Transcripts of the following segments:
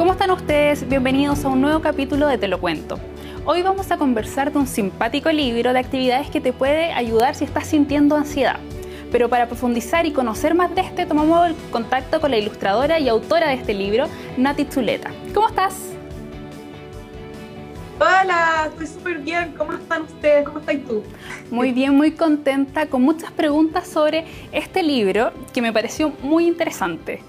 ¿Cómo están ustedes? Bienvenidos a un nuevo capítulo de Te lo cuento. Hoy vamos a conversar de un simpático libro de actividades que te puede ayudar si estás sintiendo ansiedad. Pero para profundizar y conocer más de este, tomamos el contacto con la ilustradora y autora de este libro, Nati Zuleta. ¿Cómo estás? Hola, estoy súper bien. ¿Cómo están ustedes? ¿Cómo estás tú? Muy bien, muy contenta, con muchas preguntas sobre este libro que me pareció muy interesante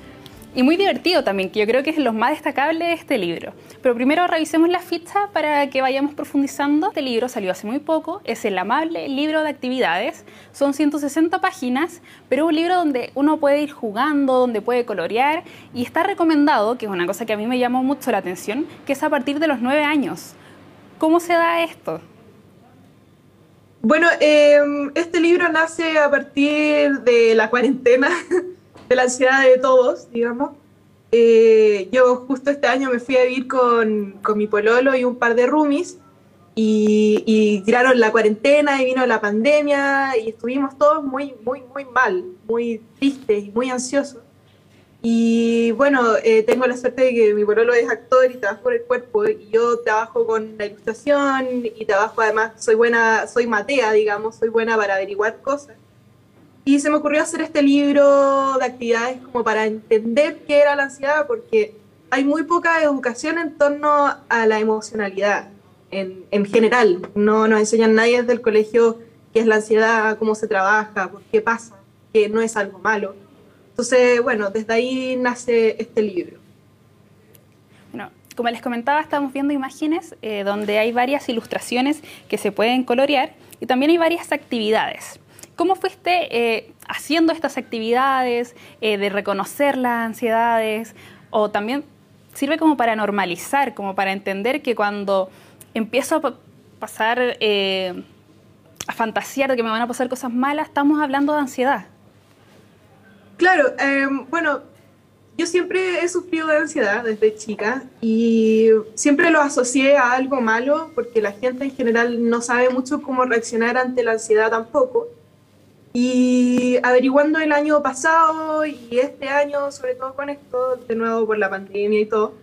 y muy divertido también, que yo creo que es lo más destacable de este libro. Pero primero revisemos la ficha para que vayamos profundizando. Este libro salió hace muy poco, es el amable libro de actividades, son 160 páginas, pero es un libro donde uno puede ir jugando, donde puede colorear y está recomendado, que es una cosa que a mí me llamó mucho la atención, que es a partir de los 9 años. ¿Cómo se da esto? Bueno, em, este libro nace a partir de la cuarentena. de la ansiedad de todos, digamos. Eh, yo justo este año me fui a vivir con, con mi pololo y un par de roomies y, y, tiraron la cuarentena y vino la pandemia y estuvimos todos muy, muy, muy mal, muy tristes muy ansiosos. Y bueno, eh, tengo la suerte de que mi pololo es actor y trabaja por el cuerpo y yo trabajo con la ilustración y trabajo además, soy buena, soy matea, digamos, soy buena para averiguar cosas. Y se me ocurrió hacer este libro de actividades como para entender qué era la ansiedad, porque hay muy poca educación en torno a la emocionalidad en, en general. No nos enseñan nadie desde el colegio qué es la ansiedad, cómo se trabaja, por qué pasa, que no es algo malo. Entonces, bueno, desde ahí nace este libro. Bueno, como les comentaba, estamos viendo imágenes eh, donde hay varias ilustraciones que se pueden colorear y también hay varias actividades. ¿Cómo fuiste eh, haciendo estas actividades eh, de reconocer las ansiedades? O también sirve como para normalizar, como para entender que cuando empiezo a pasar, eh, a fantasear de que me van a pasar cosas malas, estamos hablando de ansiedad. Claro, em, bueno, yo siempre he sufrido de ansiedad desde chica y siempre lo asocié a algo malo porque la gente en general no sabe mucho cómo reaccionar ante la ansiedad tampoco. Y averiguando el año pasado y este año, sobre todo con esto, de nuevo por la pandemia y todo,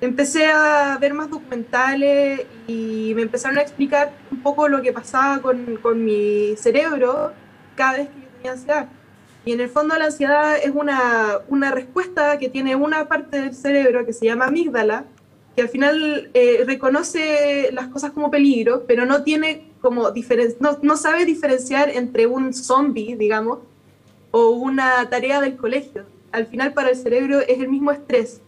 empecé a ver más documentales y me empezaron a explicar un poco lo que pasaba con, con mi cerebro cada vez que yo tenía ansiedad. Y en el fondo la ansiedad es una, una respuesta que tiene una parte del cerebro que se llama amígdala, que al final eh, reconoce las cosas como peligro, pero no tiene como no, no sabe diferenciar entre un zombie, digamos, o una tarea del colegio. Al final para el cerebro es el mismo estrés.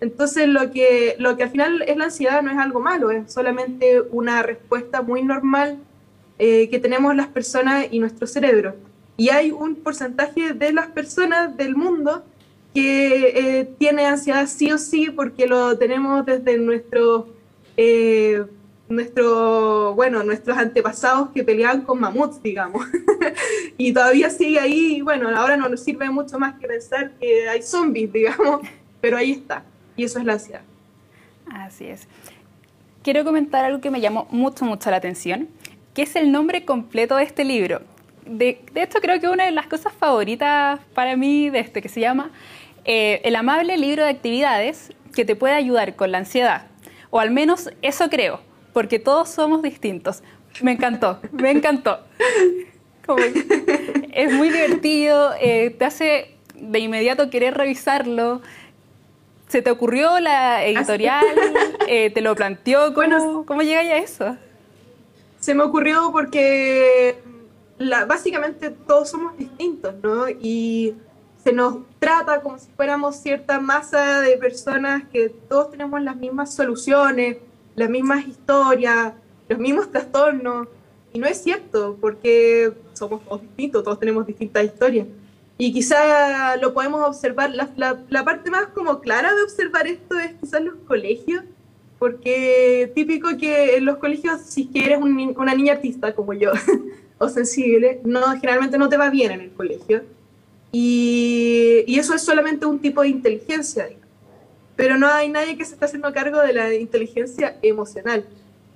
Entonces lo que, lo que al final es la ansiedad no es algo malo, es solamente una respuesta muy normal eh, que tenemos las personas y nuestro cerebro. Y hay un porcentaje de las personas del mundo que eh, tiene ansiedad sí o sí porque lo tenemos desde nuestro eh, bueno, nuestros antepasados que peleaban con mamuts, digamos. y todavía sigue ahí, bueno, ahora no nos sirve mucho más que pensar que hay zombies, digamos, pero ahí está. Y eso es la ansiedad. Así es. Quiero comentar algo que me llamó mucho, mucho la atención, que es el nombre completo de este libro. De, de esto creo que una de las cosas favoritas para mí de este, que se llama eh, El amable libro de actividades que te puede ayudar con la ansiedad. O al menos eso creo porque todos somos distintos. Me encantó, me encantó. es muy divertido, eh, te hace de inmediato querer revisarlo. ¿Se te ocurrió la editorial? Eh, ¿Te lo planteó? ¿Cómo, ¿Cómo llega a eso? Se me ocurrió porque básicamente todos somos distintos, ¿no? Y se nos trata como si fuéramos cierta masa de personas que todos tenemos las mismas soluciones, las mismas historias, los mismos trastornos. Y no es cierto, porque somos todos distintos, todos tenemos distintas historias. Y quizá lo podemos observar, la, la, parte más como clara de observar esto es quizás los colegios, porque típico que en los colegios, si eres una niña artista como yo, o sensible, no, generalmente no te va bien en el colegio. Y, y eso es solamente un tipo de inteligencia pero no hay nadie que se está haciendo cargo de la inteligencia emocional.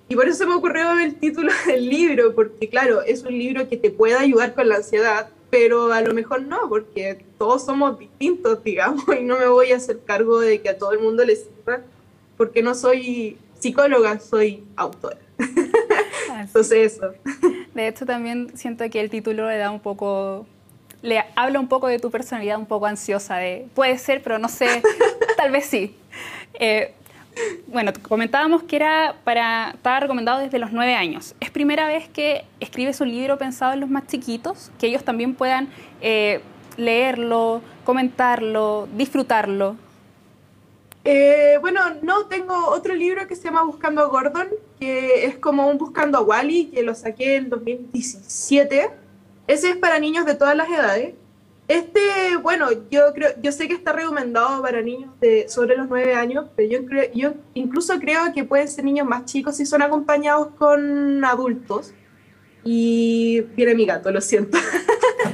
Y por eso me ocurrió el título del libro, porque claro, es un libro que te puede ayudar con la ansiedad, pero a lo mejor no, porque todos somos distintos, digamos, y no me voy a hacer cargo de que a todo el mundo le sirva, porque no soy psicóloga, soy autora. Entonces eso. De hecho, también siento que el título le da un poco, le habla un poco de tu personalidad un poco ansiosa, de puede ser, pero no sé, tal vez sí. Eh, bueno, comentábamos que era para, estaba recomendado desde los nueve años. ¿Es primera vez que escribes un libro pensado en los más chiquitos? Que ellos también puedan eh, leerlo, comentarlo, disfrutarlo. Eh, bueno, no, tengo otro libro que se llama Buscando a Gordon, que es como un Buscando a Wally, que lo saqué en 2017. Ese es para niños de todas las edades. Este, bueno, yo creo, yo sé que está recomendado para niños de sobre los nueve años, pero yo, creo, yo incluso creo que pueden ser niños más chicos si son acompañados con adultos. Y viene mi gato, lo siento.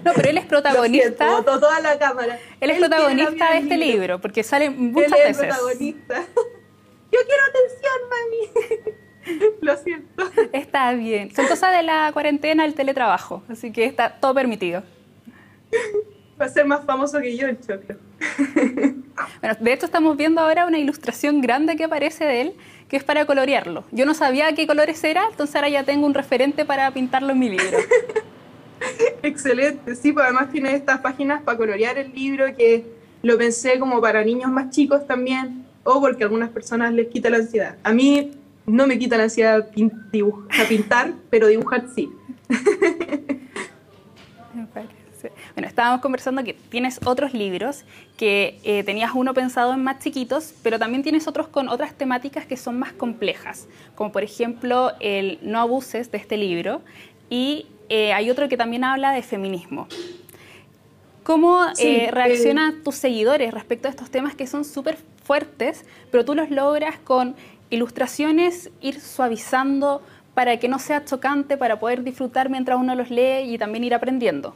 No, pero él es protagonista. Siento, toda la cámara. Él es protagonista de este libro. porque sale muchas él es veces. protagonista. Yo quiero atención, mami. Lo siento. Está bien. Son cosas de la cuarentena, el teletrabajo, así que está todo permitido. Va a ser más famoso que yo el choclo. Bueno, de hecho estamos viendo ahora una ilustración grande que aparece de él, que es para colorearlo. Yo no sabía qué colores era, entonces ahora ya tengo un referente para pintarlo en mi libro. Excelente, sí, pues además tiene estas páginas para colorear el libro que lo pensé como para niños más chicos también, o porque a algunas personas les quita la ansiedad. A mí no me quita la ansiedad pintar, pero dibujar sí. Bueno, estábamos conversando que tienes otros libros, que eh, tenías uno pensado en más chiquitos, pero también tienes otros con otras temáticas que son más complejas, como por ejemplo el No abuses de este libro y eh, hay otro que también habla de feminismo. ¿Cómo eh, reaccionan tus seguidores respecto a estos temas que son súper fuertes, pero tú los logras con ilustraciones ir suavizando para que no sea chocante, para poder disfrutar mientras uno los lee y también ir aprendiendo?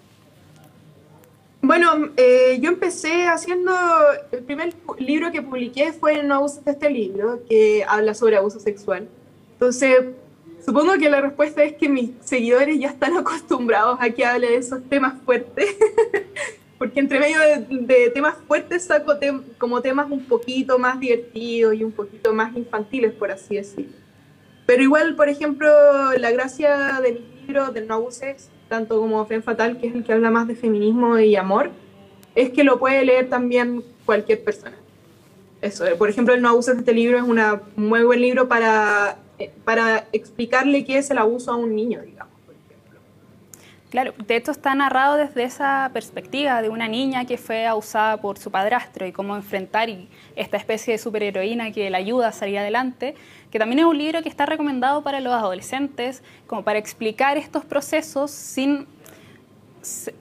Bueno, eh, yo empecé haciendo, el primer libro que publiqué fue No abusos de este libro, que habla sobre abuso sexual. Entonces, supongo que la respuesta es que mis seguidores ya están acostumbrados a que hable de esos temas fuertes, porque entre medio de, temas fuertes saco como temas un poquito más divertidos y un poquito más infantiles, por así decirlo. Pero igual, por ejemplo, la gracia de mi libro, del No abuses, tanto como Fen Fatal, que es el que habla más de feminismo y amor, es que lo puede leer también cualquier persona. Eso, por ejemplo, el No abuses de este libro es una, un muy buen libro para, eh, para explicarle qué es el abuso a un niño, digamos. Claro, de hecho está narrado desde esa perspectiva de una niña que fue abusada por su padrastro y cómo enfrentar esta especie de superheroína que la ayuda a salir adelante que también es un libro que está recomendado para los adolescentes, como para explicar estos procesos sin...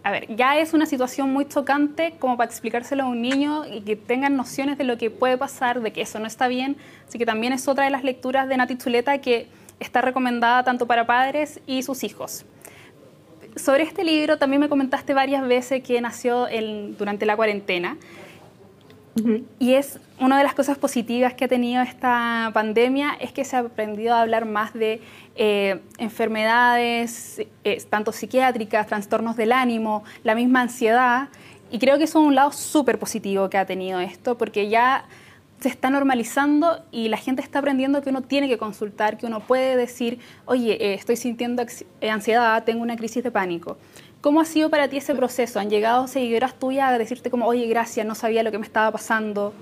A ver, ya es una situación muy chocante como para explicárselo a un niño y que tengan nociones de lo que puede pasar, de que eso no está bien. Así que también es otra de las lecturas de Nati Chuleta que está recomendada tanto para padres y sus hijos. Sobre este libro también me comentaste varias veces que nació durante la cuarentena. Y es una de las cosas positivas que ha tenido esta pandemia es que se ha aprendido a hablar más de eh, enfermedades, eh, tanto psiquiátricas, trastornos del ánimo, la misma ansiedad. Y creo que eso es un lado súper positivo que ha tenido esto, porque ya se está normalizando y la gente está aprendiendo que uno tiene que consultar, que uno puede decir, oye, eh, estoy sintiendo ansiedad, tengo una crisis de pánico. ¿Cómo ha sido para ti ese proceso? ¿Han llegado seguidoras tuyas a decirte como, oye, gracias, no sabía lo que me estaba pasando?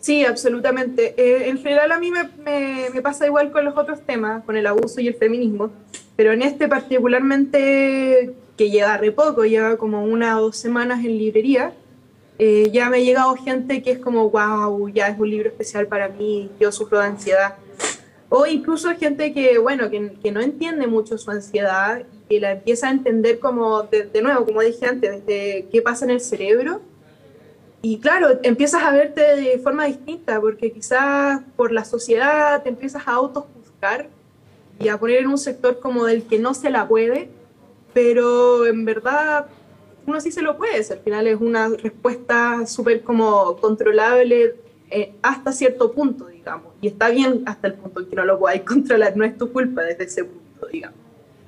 Sí, absolutamente. Eh, en general a mí me, pasa igual con los otros temas, con el abuso y el feminismo, pero en este particularmente, que llega re poco, lleva como una o dos semanas en librería, eh, ya me ha llegado gente que es como, wow, ya es un libro especial para mí, yo sufro de ansiedad. O incluso gente que, bueno, que, que no entiende mucho su ansiedad y la empieza a entender como, de, nuevo, como dije antes, de qué pasa en el cerebro. Y claro, empiezas a verte de forma distinta, porque quizás por la sociedad te empiezas a autojuzgar y a poner en un sector como del que no se la puede, pero en verdad uno sí se lo puede, al final es una respuesta súper como controlable eh, hasta cierto punto, digamos, y está bien hasta el punto en que no lo podáis controlar, no es tu culpa desde ese punto, digamos.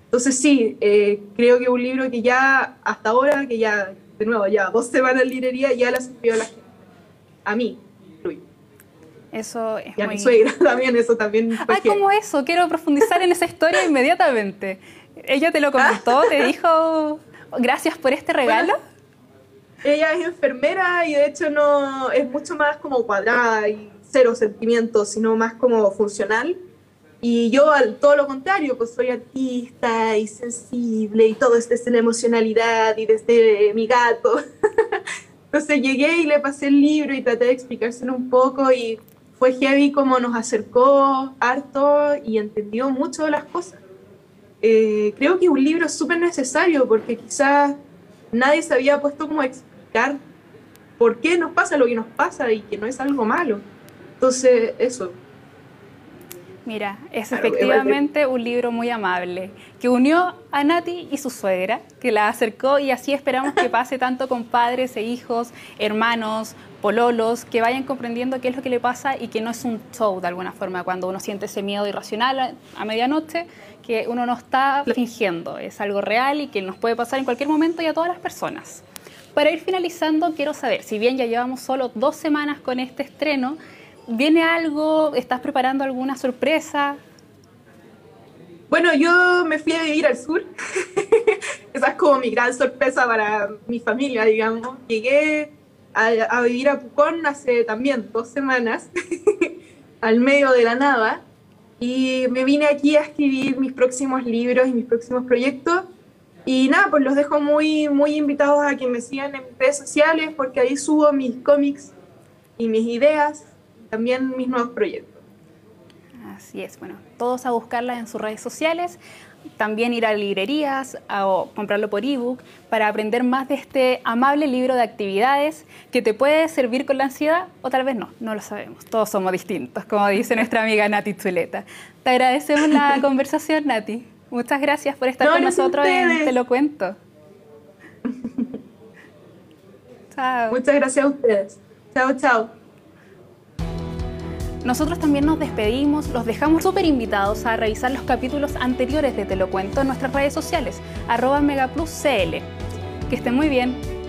Entonces sí, eh, creo que un libro que ya hasta ahora, que ya, de nuevo, ya dos semanas en librería, ya la sirvió a la gente. A mí, Eso es y a mi suegra también, eso también. Ah, ¿cómo eso? Quiero profundizar en esa historia inmediatamente. ¿Ella te lo comentó? ¿Te dijo gracias por este regalo? ella es enfermera y de hecho no es mucho más como cuadrada y cero sentimientos, sino más como funcional. Y yo, al todo lo contrario, pues soy artista y sensible y todo es desde la emocionalidad y desde mi gato. Entonces llegué y le pasé el libro y traté de explicárselo un poco y fue heavy como nos acercó harto y entendió mucho las cosas. Eh, creo que un libro es súper necesario porque quizás nadie se había puesto como a explicar por qué nos pasa lo que nos pasa y que no es algo malo. Entonces, eso, Mira, es efectivamente un libro muy amable, que unió a Nati y su suegra, que la acercó y así esperamos que pase tanto con padres e hijos, hermanos, pololos, que vayan comprendiendo qué es lo que le pasa y que no es un show de alguna forma, cuando uno siente ese miedo irracional a, medianoche, que uno no está fingiendo, es algo real y que nos puede pasar en cualquier momento y a todas las personas. Para ir finalizando, quiero saber, si bien ya llevamos solo dos semanas con este estreno, ¿Viene algo? ¿Estás preparando alguna sorpresa? Bueno, yo me fui a vivir al sur. Esa es como mi gran sorpresa para mi familia, digamos. Llegué a, vivir a Pucón hace también dos semanas, al medio de la nada, y me vine aquí a escribir mis próximos libros y mis próximos proyectos. Y nada, pues los dejo muy, muy invitados a que me sigan en mis redes sociales, porque ahí subo mis cómics y mis ideas también mis nuevos proyectos. Así es, bueno, todos a buscarla en sus redes sociales, también ir a librerías o comprarlo por ebook para aprender más de este amable libro de actividades que te puede servir con la ansiedad o tal vez no, no lo sabemos, todos somos distintos, como dice nuestra amiga Nati Chuleta. Te agradecemos la conversación, Nati. Muchas gracias por estar con nosotros en Te lo cuento. chao. Muchas gracias a ustedes. Chao, chao. Nosotros también nos despedimos, los dejamos súper invitados a revisar los capítulos anteriores de Te lo cuento en nuestras redes sociales, arroba megapluscl. Que estén muy bien.